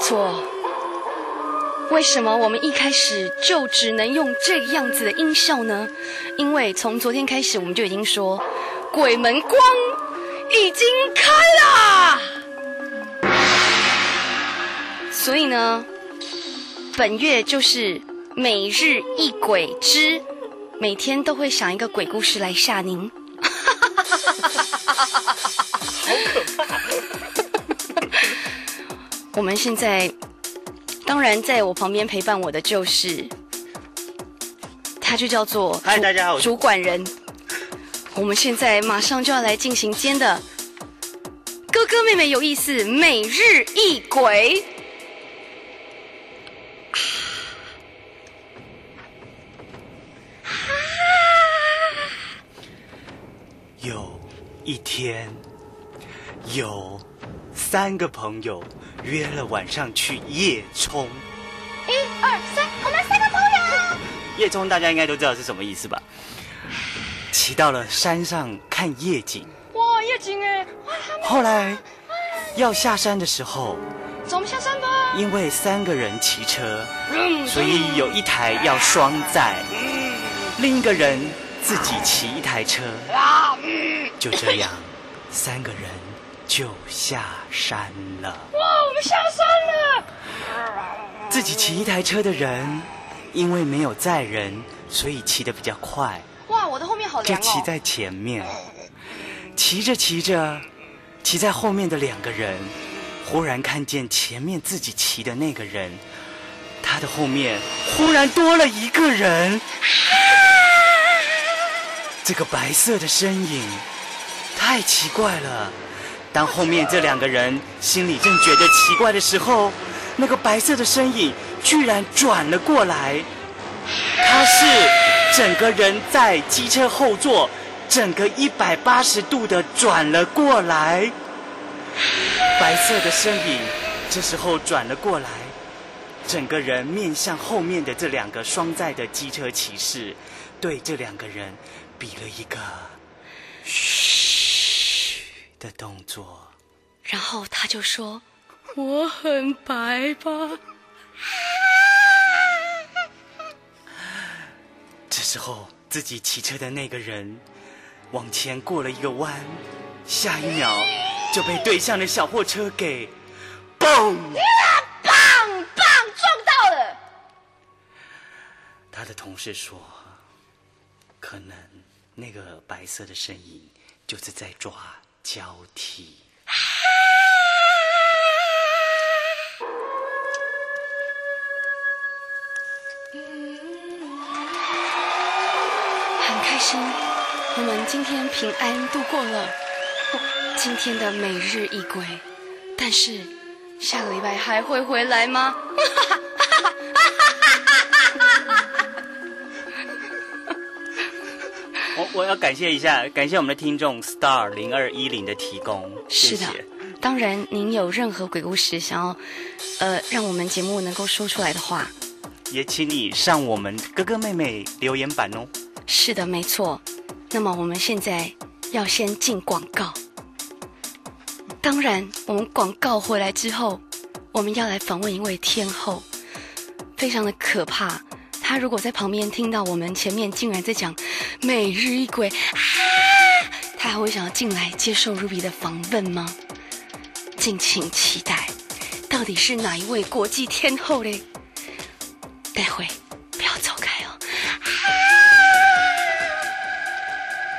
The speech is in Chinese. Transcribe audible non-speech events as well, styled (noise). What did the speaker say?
错。为什么我们一开始就只能用这个样子的音效呢？因为从昨天开始，我们就已经说，鬼门关已经开啦。所以呢，本月就是每日一鬼之，每天都会想一个鬼故事来吓您。(laughs) 我们现在，当然在我旁边陪伴我的就是，他就叫做嗨，大家好，主管人。我们现在马上就要来进行今天的哥哥妹妹有意思每日一鬼。有一天，有三个朋友约了晚上去夜冲。一二三，我们三个朋友。夜冲大家应该都知道是什么意思吧？骑到了山上看夜景，哇，夜景哎！后来要下山的时候，走，我们下山吧。因为三个人骑车，所以有一台要双载，另一个人自己骑一台车。就这样，三个人就下山了。哇，我们下山了。自己骑一台车的人，因为没有载人，所以骑得比较快，哇，我的后面好凉哦。就骑在前面。骑着骑着，骑在后面的两个人，忽然看见前面自己骑的那个人，他的后面忽然多了一个人。这个白色的身影太奇怪了。当后面这两个人心里正觉得奇怪的时候，那个白色的身影居然转了过来。他是整个人在机车后座，整个一百八十度的转了过来。白色的身影这时候转了过来，整个人面向后面的这两个双载的机车骑士，对这两个人比了一个嘘的动作。然后他就说：“我很白吧？” (laughs) 这时候，自己骑车的那个人往前过了一个弯，下一秒就被对向的小货车给嘣！棒棒撞到了。他的同事说，可能那个白色的身影就是在抓交替。很开心，我们今天平安度过了今天的每日一归，但是下个礼拜还会回来吗？(laughs) 我我要感谢一下，感谢我们的听众 Star 零二一零的提供，谢是的谢。当然，您有任何鬼故事想要，呃，让我们节目能够说出来的话，也请你上我们哥哥妹妹留言板哦。是的，没错。那么我们现在要先进广告。当然，我们广告回来之后，我们要来访问一位天后，非常的可怕。他如果在旁边听到我们前面竟然在讲每日一鬼，啊，他还会想要进来接受 Ruby 的访问吗？敬请期待，到底是哪一位国际天后嘞？待会